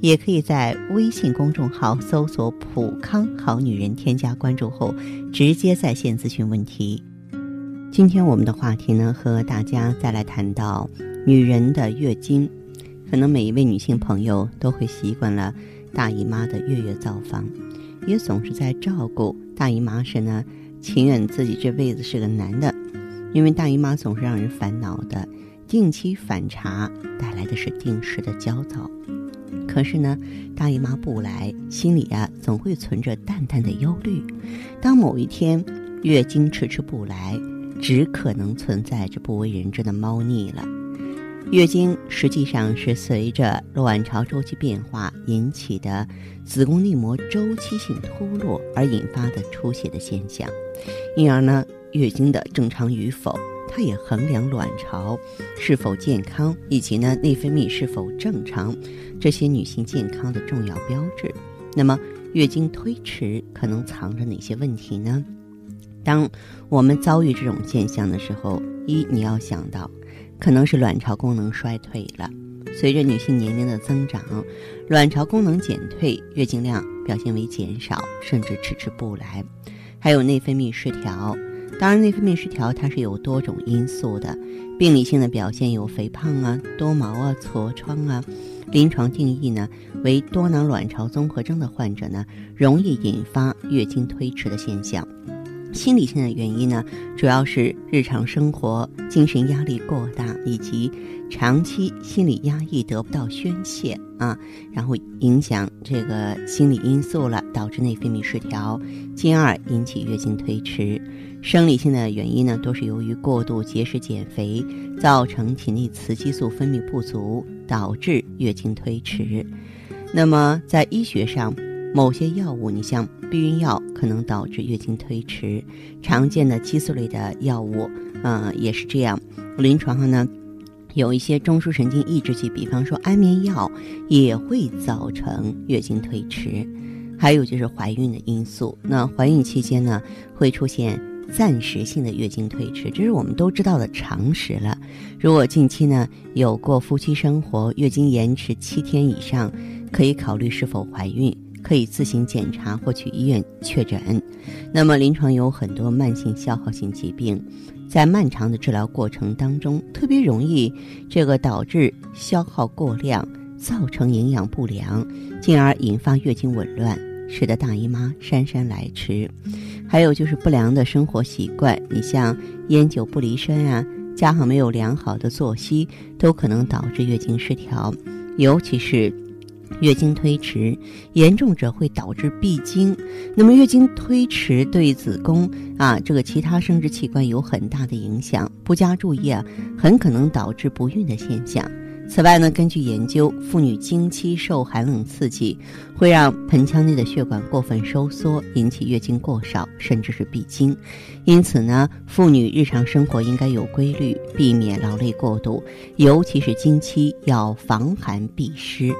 也可以在微信公众号搜索“普康好女人”，添加关注后直接在线咨询问题。今天我们的话题呢，和大家再来谈到女人的月经。可能每一位女性朋友都会习惯了大姨妈的月月造访，也总是在照顾大姨妈时呢，情愿自己这辈子是个男的，因为大姨妈总是让人烦恼的，定期反查带来的是定时的焦躁。可是呢，大姨妈不来，心里啊总会存着淡淡的忧虑。当某一天月经迟迟不来，只可能存在着不为人知的猫腻了。月经实际上是随着卵巢周期变化引起的子宫内膜周期性脱落而引发的出血的现象，因而呢，月经的正常与否。它也衡量卵巢是否健康，以及呢内分泌是否正常，这些女性健康的重要标志。那么月经推迟可能藏着哪些问题呢？当我们遭遇这种现象的时候，一你要想到，可能是卵巢功能衰退了。随着女性年龄的增长，卵巢功能减退，月经量表现为减少，甚至迟迟不来。还有内分泌失调。当然，内分泌失调它是有多种因素的，病理性的表现有肥胖啊、多毛啊、痤疮啊。临床定义呢为多囊卵巢综合征的患者呢，容易引发月经推迟的现象。心理性的原因呢，主要是日常生活精神压力过大，以及长期心理压抑得不到宣泄啊，然后影响这个心理因素了，导致内分泌失调，进而引起月经推迟。生理性的原因呢，都是由于过度节食减肥，造成体内雌激素分泌不足，导致月经推迟。那么在医学上，某些药物，你像避孕药，可能导致月经推迟；常见的激素类的药物，嗯，也是这样。临床上呢，有一些中枢神经抑制剂，比方说安眠药，也会造成月经推迟。还有就是怀孕的因素，那怀孕期间呢，会出现。暂时性的月经推迟，这是我们都知道的常识了。如果近期呢有过夫妻生活，月经延迟七天以上，可以考虑是否怀孕，可以自行检查或去医院确诊。那么临床有很多慢性消耗性疾病，在漫长的治疗过程当中，特别容易这个导致消耗过量，造成营养不良，进而引发月经紊乱，使得大姨妈姗姗来迟。还有就是不良的生活习惯，你像烟酒不离身啊，加上没有良好的作息，都可能导致月经失调。尤其是月经推迟，严重者会导致闭经。那么月经推迟对子宫啊这个其他生殖器官有很大的影响，不加注意啊，很可能导致不孕的现象。此外呢，根据研究，妇女经期受寒冷刺激，会让盆腔内的血管过分收缩，引起月经过少，甚至是闭经。因此呢，妇女日常生活应该有规律，避免劳累过度，尤其是经期要防寒避湿。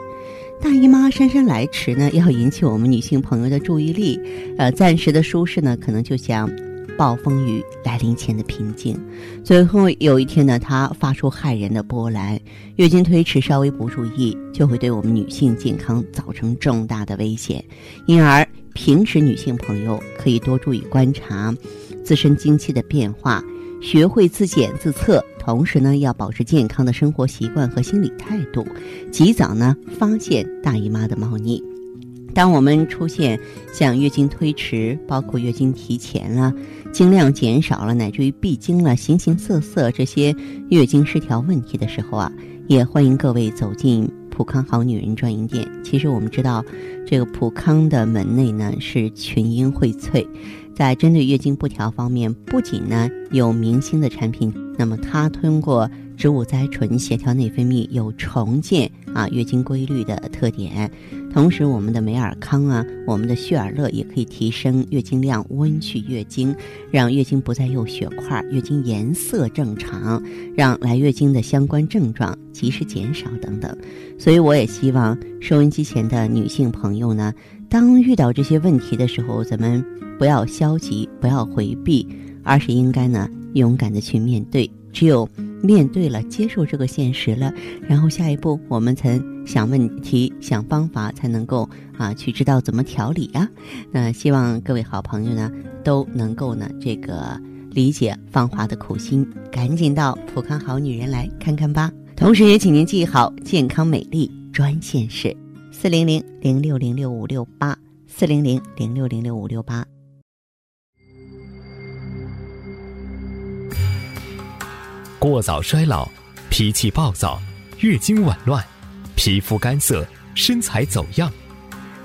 大姨妈姗姗来迟呢，要引起我们女性朋友的注意力。呃，暂时的舒适呢，可能就像。暴风雨来临前的平静，最后有一天呢，它发出骇人的波澜。月经推迟稍微不注意，就会对我们女性健康造成重大的危险。因而，平时女性朋友可以多注意观察自身经期的变化，学会自检自测，同时呢，要保持健康的生活习惯和心理态度，及早呢发现大姨妈的猫腻。当我们出现像月经推迟，包括月经提前了、经量减少了，乃至于闭经了、形形色色这些月经失调问题的时候啊，也欢迎各位走进普康好女人专营店。其实我们知道，这个普康的门内呢是群英荟萃，在针对月经不调方面，不仅呢有明星的产品，那么它通过植物甾醇协调内分泌，有重建啊月经规律的特点。同时，我们的美尔康啊，我们的旭尔乐也可以提升月经量，温煦月经，让月经不再有血块，月经颜色正常，让来月经的相关症状及时减少等等。所以，我也希望收音机前的女性朋友呢，当遇到这些问题的时候，咱们不要消极，不要回避，而是应该呢，勇敢的去面对。只有面对了，接受这个现实了，然后下一步我们才想问题、想方法，才能够啊去知道怎么调理呀。那希望各位好朋友呢都能够呢这个理解芳华的苦心，赶紧到普康好女人来看看吧。同时也请您记好健康美丽专线是四零零零六零六五六八四零零零六零六五六八。过早衰老、脾气暴躁、月经紊乱、皮肤干涩、身材走样，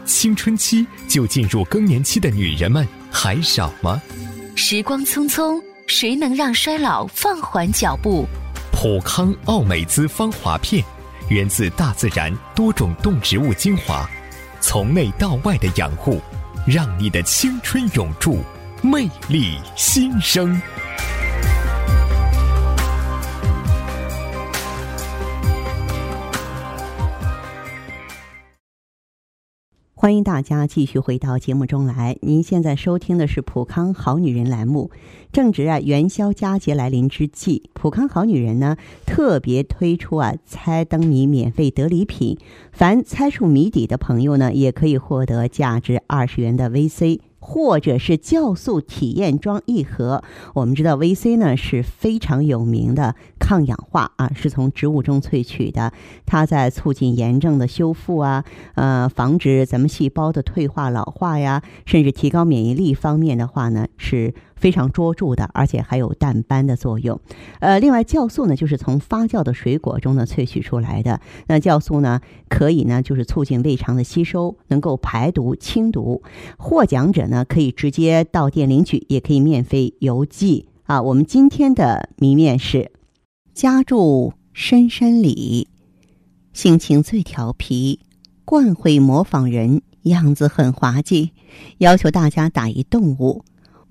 青春期就进入更年期的女人们还少吗？时光匆匆，谁能让衰老放缓脚步？普康奥美姿芳华片，源自大自然多种动植物精华，从内到外的养护，让你的青春永驻，魅力新生。欢迎大家继续回到节目中来。您现在收听的是《普康好女人》栏目。正值啊元宵佳节来临之际，普康好女人呢特别推出啊猜灯谜免费得礼品，凡猜出谜底的朋友呢，也可以获得价值二十元的 VC。或者是酵素体验装一盒。我们知道 VC 呢是非常有名的抗氧化啊，是从植物中萃取的，它在促进炎症的修复啊，呃，防止咱们细胞的退化老化呀，甚至提高免疫力方面的话呢是。非常卓著的，而且还有淡斑的作用。呃，另外酵素呢，就是从发酵的水果中呢萃取出来的。那酵素呢，可以呢就是促进胃肠的吸收，能够排毒清毒。获奖者呢可以直接到店领取，也可以免费邮寄啊。我们今天的谜面是：家住深山里，性情最调皮，惯会模仿人，样子很滑稽，要求大家打一动物。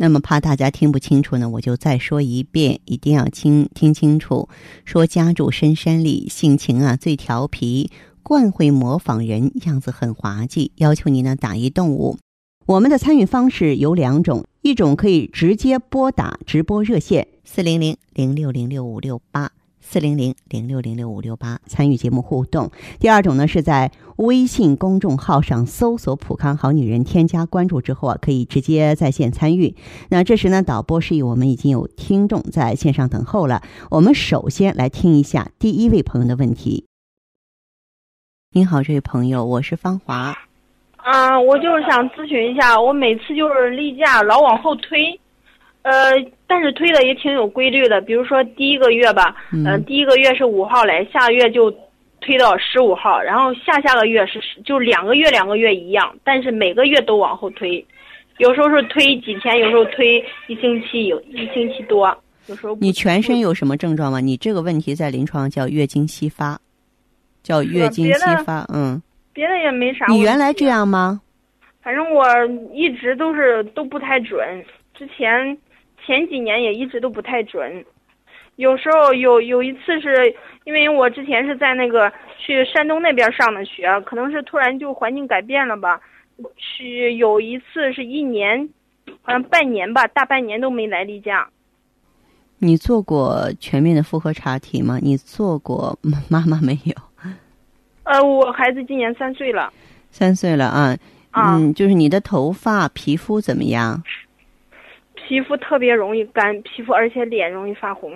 那么怕大家听不清楚呢，我就再说一遍，一定要听听清楚。说家住深山里，性情啊最调皮，惯会模仿人，样子很滑稽，要求你呢打一动物。我们的参与方式有两种，一种可以直接拨打直播热线四零零零六零六五六八。四零零零六零六五六八参与节目互动。第二种呢，是在微信公众号上搜索“普康好女人”，添加关注之后啊，可以直接在线参与。那这时呢，导播示意我们已经有听众在线上等候了。我们首先来听一下第一位朋友的问题。您好，这位朋友，我是芳华。嗯，我就是想咨询一下，我每次就是例假老往后推。呃，但是推的也挺有规律的，比如说第一个月吧，嗯，第一个月是五号来，下个月就推到十五号，然后下下个月是就两个月两个月一样，但是每个月都往后推，有时候是推几天，有时候推一星期，有一星期多，有时候。你全身有什么症状吗？你这个问题在临床叫月经稀发，叫月经稀发，嗯。别的也没啥。你原来这样吗？反正我一直都是都不太准，之前。前几年也一直都不太准，有时候有有一次是因为我之前是在那个去山东那边上的学，可能是突然就环境改变了吧，是有一次是一年，好像半年吧，大半年都没来例假。你做过全面的妇科查体吗？你做过妈妈没有？呃，我孩子今年三岁了。三岁了啊，嗯，就是你的头发、皮肤怎么样？皮肤特别容易干，皮肤而且脸容易发红。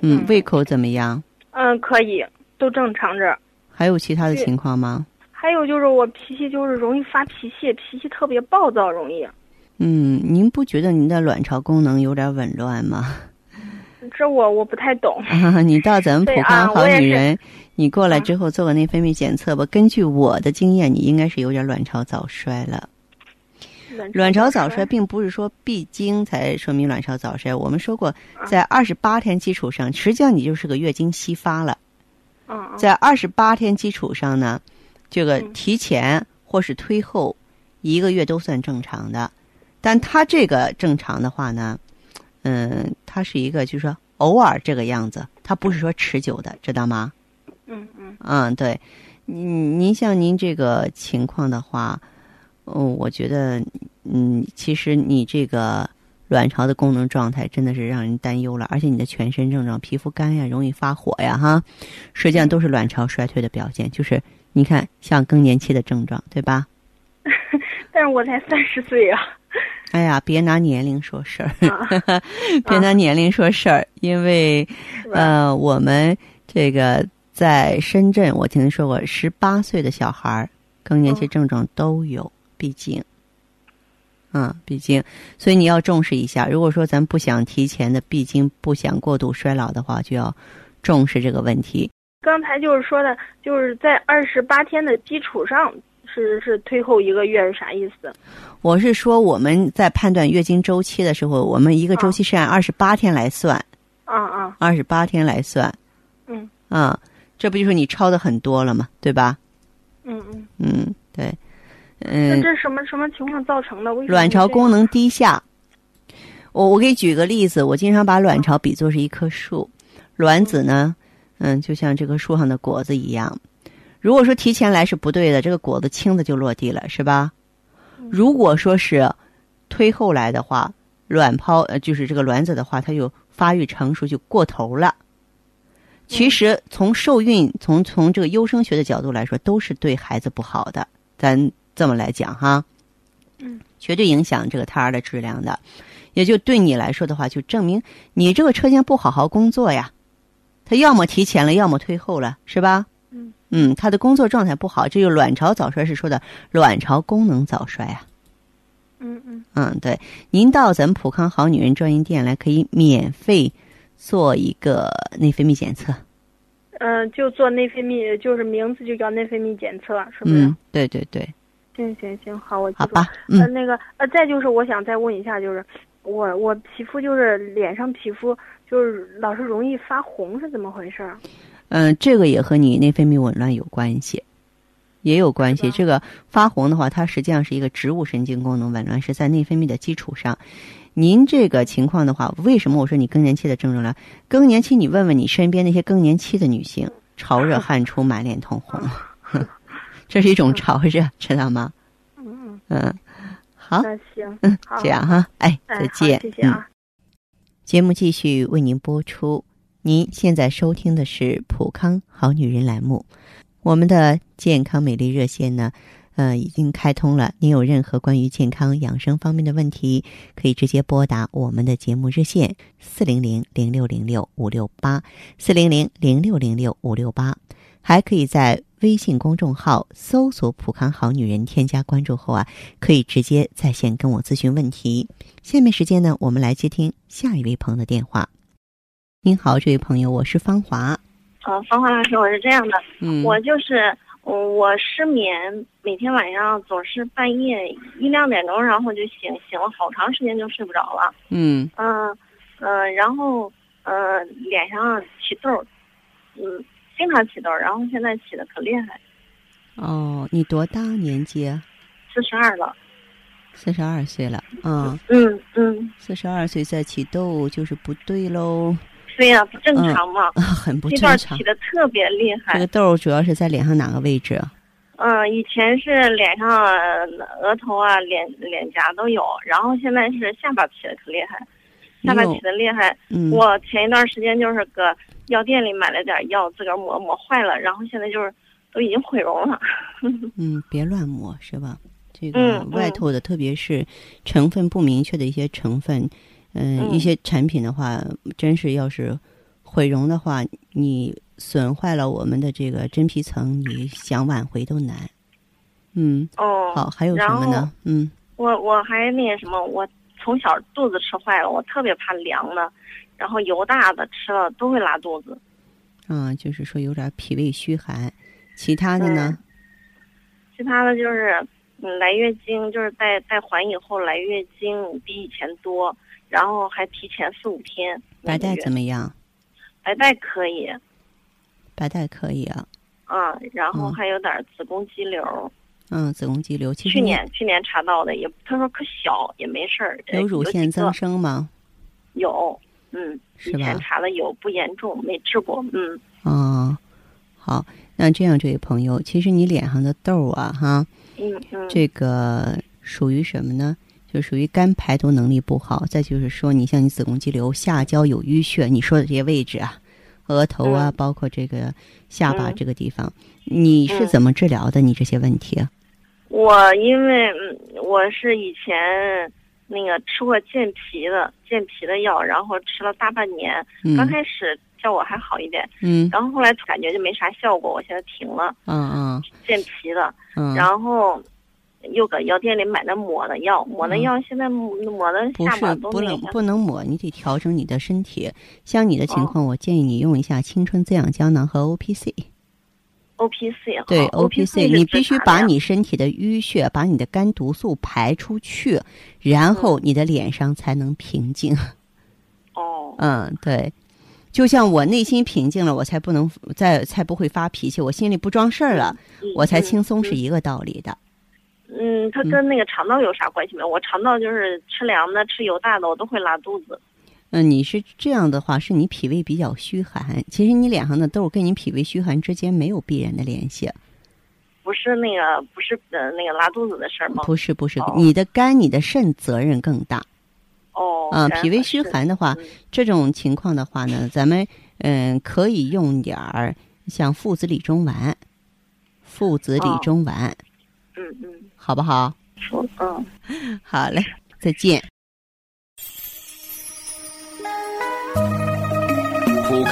嗯，胃口怎么样？嗯，可以，都正常着。还有其他的情况吗？还有就是我脾气就是容易发脾气，脾气特别暴躁，容易。嗯，您不觉得您的卵巢功能有点紊乱吗？这我我不太懂。你到咱们普康好女人，你过来之后做个内分泌检测吧。根据我的经验，你应该是有点卵巢早衰了。卵巢早衰并不是说闭经才说明卵巢早衰。我们说过，在二十八天基础上，实际上你就是个月经稀发了。在二十八天基础上呢，这个提前或是推后一个月都算正常的。但他这个正常的话呢，嗯，它是一个就是说偶尔这个样子，它不是说持久的，知道吗？嗯嗯嗯，对，您您像您这个情况的话，嗯，我觉得，嗯，其实你这个卵巢的功能状态真的是让人担忧了，而且你的全身症状，皮肤干呀，容易发火呀，哈，实际上都是卵巢衰退的表现，就是你看像更年期的症状，对吧？但是我才三十岁啊。哎呀，别拿年龄说事儿，别拿年龄说事儿，因为呃，我们这个。在深圳，我听说过十八岁的小孩儿更年期症状都有，毕竟，嗯，毕竟，所以你要重视一下。如果说咱不想提前的，毕竟不想过度衰老的话，就要重视这个问题。刚才就是说的，就是在二十八天的基础上，是是推后一个月是啥意思？我是说我们在判断月经周期的时候，我们一个周期是按二十八天来算。啊啊，二十八天来算。嗯。啊。这不就是你超的很多了吗？对吧？嗯嗯嗯，对，嗯。那这什么什么情况造成的？卵巢功能低下。我我给你举个例子，我经常把卵巢比作是一棵树，卵子呢，嗯，就像这棵树上的果子一样。如果说提前来是不对的，这个果子轻的就落地了，是吧？如果说是推后来的话，卵泡呃，就是这个卵子的话，它就发育成熟就过头了。其实从受孕，从从这个优生学的角度来说，都是对孩子不好的。咱这么来讲哈，嗯，绝对影响这个胎儿的质量的。也就对你来说的话，就证明你这个车间不好好工作呀。他要么提前了，要么推后了，是吧？嗯嗯，他的工作状态不好，这就卵巢早衰是说的卵巢功能早衰啊。嗯嗯嗯，对，您到咱们普康好女人专营店来，可以免费。做一个内分泌检测，嗯，就做内分泌，就是名字就叫内分泌检测，是不是？嗯，对对对。行行行，好，我好吧。嗯，那个呃，再就是我想再问一下，就是我我皮肤就是脸上皮肤就是老是容易发红，是怎么回事？嗯，这个也和你内分泌紊乱有关系，也有关系。这个发红的话，它实际上是一个植物神经功能紊乱，是在内分泌的基础上。您这个情况的话，为什么我说你更年期的症状呢？更年期，你问问你身边那些更年期的女性，潮热 汗出，满脸通红，这是一种潮热，知道吗？嗯嗯，好，那行，嗯，这样哈，哎，再见，谢谢啊。节目继续为您播出，您现在收听的是《普康好女人》栏目，我们的健康美丽热线呢。呃，已经开通了。您有任何关于健康养生方面的问题，可以直接拨打我们的节目热线四零零零六零六五六八四零零零六零六五六八，还可以在微信公众号搜索“普康好女人”，添加关注后啊，可以直接在线跟我咨询问题。下面时间呢，我们来接听下一位朋友的电话。您好，这位朋友，我是芳华。呃，芳华老师，我是这样的，嗯，我就是。嗯，我失眠，每天晚上总是半夜一两点钟，然后就醒，醒了好长时间就睡不着了。嗯嗯嗯，然后呃脸上起痘，嗯，经常起痘，然后现在起的可厉害。哦，你多大年纪？四十二了。四十二岁了，嗯嗯嗯。四十二岁再起痘就是不对喽。对呀，不正常嘛，很不正常。起的特别厉害。这个痘主要是在脸上哪个位置？嗯，以前是脸上、额头啊、脸脸颊都有，然后现在是下巴起的可厉害，下巴起的厉害。嗯。我前一段时间就是搁药店里买了点药，自个儿抹抹坏了，然后现在就是都已经毁容了。嗯，别乱抹是吧？这个外头的，特别是成分不明确的一些成分。嗯，一些产品的话，真是要是毁容的话，你损坏了我们的这个真皮层，你想挽回都难。嗯，哦，好，还有什么呢？嗯，我我还那什么，我从小肚子吃坏了，我特别怕凉的，然后油大的吃了都会拉肚子。嗯，就是说有点脾胃虚寒，其他的呢？其他的就是，嗯，来月经就是带带环以后来月经比以前多。然后还提前四五天，白带怎么样？白带可以，白带可以啊。嗯，然后还有点子宫肌瘤。嗯，子宫肌瘤，其实去年去年查到的，也他说可小，也没事儿。有乳腺增生吗？有，嗯，是吧？以前查了有，不严重，没治过，嗯。哦，好，那这样，这位朋友，其实你脸上的痘啊，哈，嗯嗯，这个属于什么呢？就属于肝排毒能力不好。再就是说，你像你子宫肌瘤，下焦有淤血，你说的这些位置啊，额头啊，包括这个下巴这个地方，你是怎么治疗的？你这些问题？啊我因为我是以前那个吃过健脾的健脾的药，然后吃了大半年，刚开始效果还好一点，嗯，然后后来感觉就没啥效果，我现在停了，嗯嗯，健脾的，嗯，然后又搁药店里买的抹的药，抹的药现在抹的下巴都不能不能抹，你得调整你的身体。像你的情况，我建议你用一下青春滋养胶囊和 O P C。O P C 对 O P C，你必须把你身体的淤血、把你的肝毒素排出去，然后你的脸上才能平静。哦，嗯，对，就像我内心平静了，我才不能再才不会发脾气，我心里不装事儿了，我才轻松，是一个道理的。嗯，它跟那个肠道有啥关系没有？我肠道就是吃凉的、吃油大的，我都会拉肚子。嗯，你是这样的话，是你脾胃比较虚寒。其实你脸上的痘跟你脾胃虚寒之间没有必然的联系。不是那个，不是呃那个拉肚子的事儿吗？不是，不是，你的肝、你的肾责任更大。哦。嗯，脾胃虚寒的话，这种情况的话呢，咱们嗯可以用点儿像附子理中丸，附子理中丸。嗯嗯。好不好？嗯。好嘞，再见。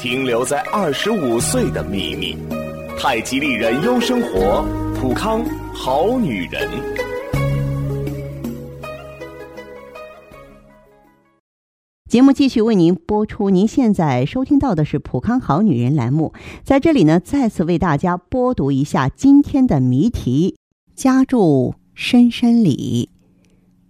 停留在二十五岁的秘密，太极丽人优生活，普康好女人。节目继续为您播出，您现在收听到的是普康好女人栏目，在这里呢，再次为大家播读一下今天的谜题：家住深山里，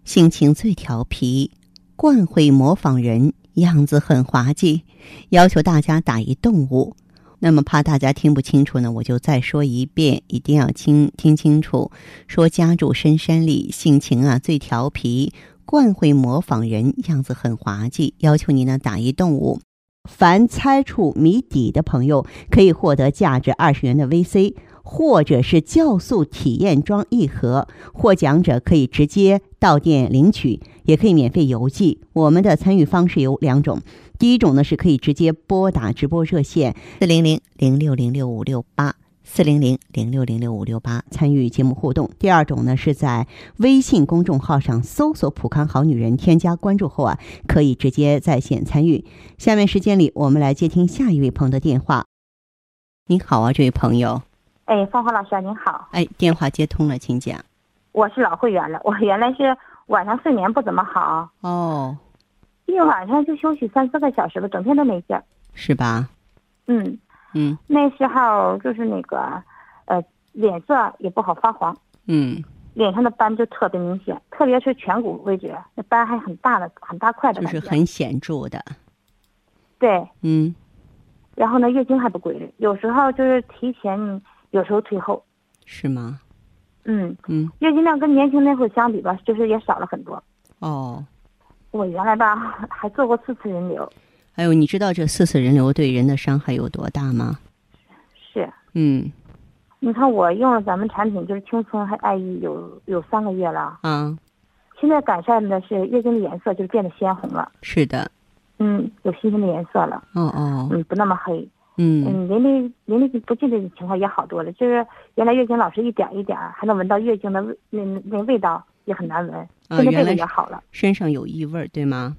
性情最调皮，惯会模仿人。样子很滑稽，要求大家打一动物。那么怕大家听不清楚呢，我就再说一遍，一定要听听清楚。说家住深山里，性情啊最调皮，惯会模仿人，样子很滑稽，要求你呢打一动物。凡猜出谜底的朋友，可以获得价值二十元的 VC。或者是酵素体验装一盒，获奖者可以直接到店领取，也可以免费邮寄。我们的参与方式有两种，第一种呢是可以直接拨打直播热线四零零零六零六五六八四零零零六零六五六八参与节目互动；第二种呢是在微信公众号上搜索“普康好女人”，添加关注后啊，可以直接在线参与。下面时间里，我们来接听下一位朋友的电话。您好啊，这位朋友。哎，芳华老师您好。哎，电话接通了，请讲。我是老会员了，我原来是晚上睡眠不怎么好。哦。一晚上就休息三四个小时了，整天都没劲儿。是吧？嗯。嗯。那时候就是那个，呃，脸色也不好，发黄。嗯。脸上的斑就特别明显，特别是颧骨位置，那斑还很大的，很大块的。就是很显著的。对。嗯。然后呢，月经还不规律，有时候就是提前。有时候退后，是吗？嗯嗯，月经量跟年轻那会儿相比吧，就是也少了很多。哦，我原来吧还做过四次人流。哎呦，你知道这四次人流对人的伤害有多大吗？是。嗯。你看我用了咱们产品，就是青春还爱意有有三个月了。啊。现在改善的是月经的颜色，就是变得鲜红了。是的。嗯，有新鲜的颜色了。哦哦。嗯，不那么黑。嗯嗯，淋漓淋漓不尽的情况也好多了，就是原来月经老是一点一点，还能闻到月经的那那味道也很难闻，现在这个也好了。身上有异味对吗？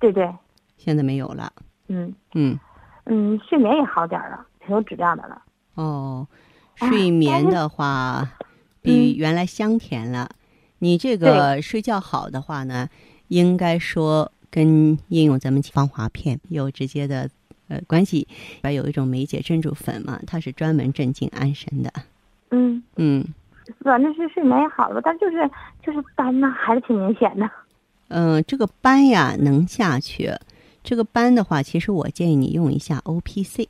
对对。现在没有了。嗯嗯嗯，睡眠也好点了，挺有质量的了。哦，睡眠的话比原来香甜了。你这个睡觉好的话呢，应该说跟应用咱们芳华片有直接的呃关系。里边有一种梅解珍珠粉嘛，它是专门镇静安神的。嗯嗯，反正是睡眠也好了，但就是就是斑呢还是挺明显的。嗯，这个斑呀能下去。这个斑的话，其实我建议你用一下 O P C。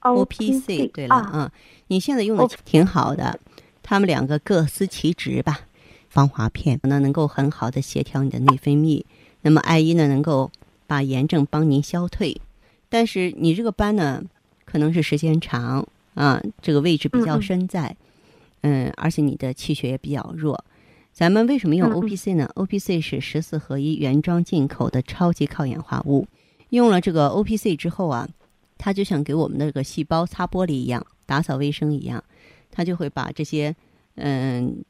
O P C，对了啊，你现在用的挺好的，他们两个各司其职吧。防滑片那能够很好的协调你的内分泌，那么艾依呢能够把炎症帮您消退。但是你这个斑呢，可能是时间长啊，这个位置比较深在，嗯，而且你的气血也比较弱。咱们为什么用 O P C 呢？O P C 是十四合一原装进口的超级抗氧化物，用了这个 O P C 之后啊。它就像给我们那个细胞擦玻璃一样，打扫卫生一样，它就会把这些嗯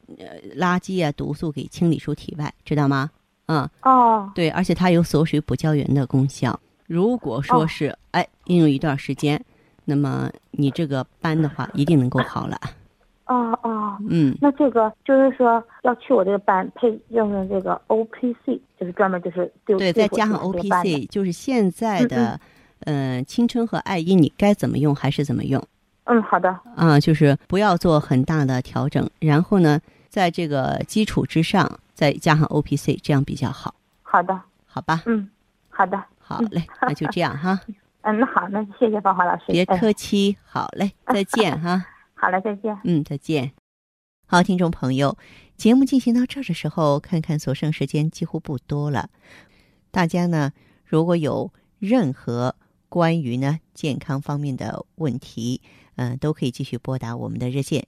垃圾啊、毒素给清理出体外，知道吗？嗯哦，对，而且它有锁水补胶原的功效。如果说是哎应用一段时间，那么你这个斑的话一定能够好了。哦哦，嗯，那这个就是说要去我这个班配用的这个 O P C，就是专门就是对，再加上 O P C，就是现在的。嗯，青春和爱因，你该怎么用还是怎么用？嗯，好的。啊，就是不要做很大的调整，然后呢，在这个基础之上再加上 O P C，这样比较好。好的，好吧。嗯，好的。好嘞，那就这样哈。嗯，那好，那谢谢芳华老师。别客气，好嘞，再见哈。好嘞，再见。嗯，再见。好，听众朋友，节目进行到这儿的时候，看看所剩时间几乎不多了。大家呢，如果有任何关于呢健康方面的问题，嗯，都可以继续拨打我们的热线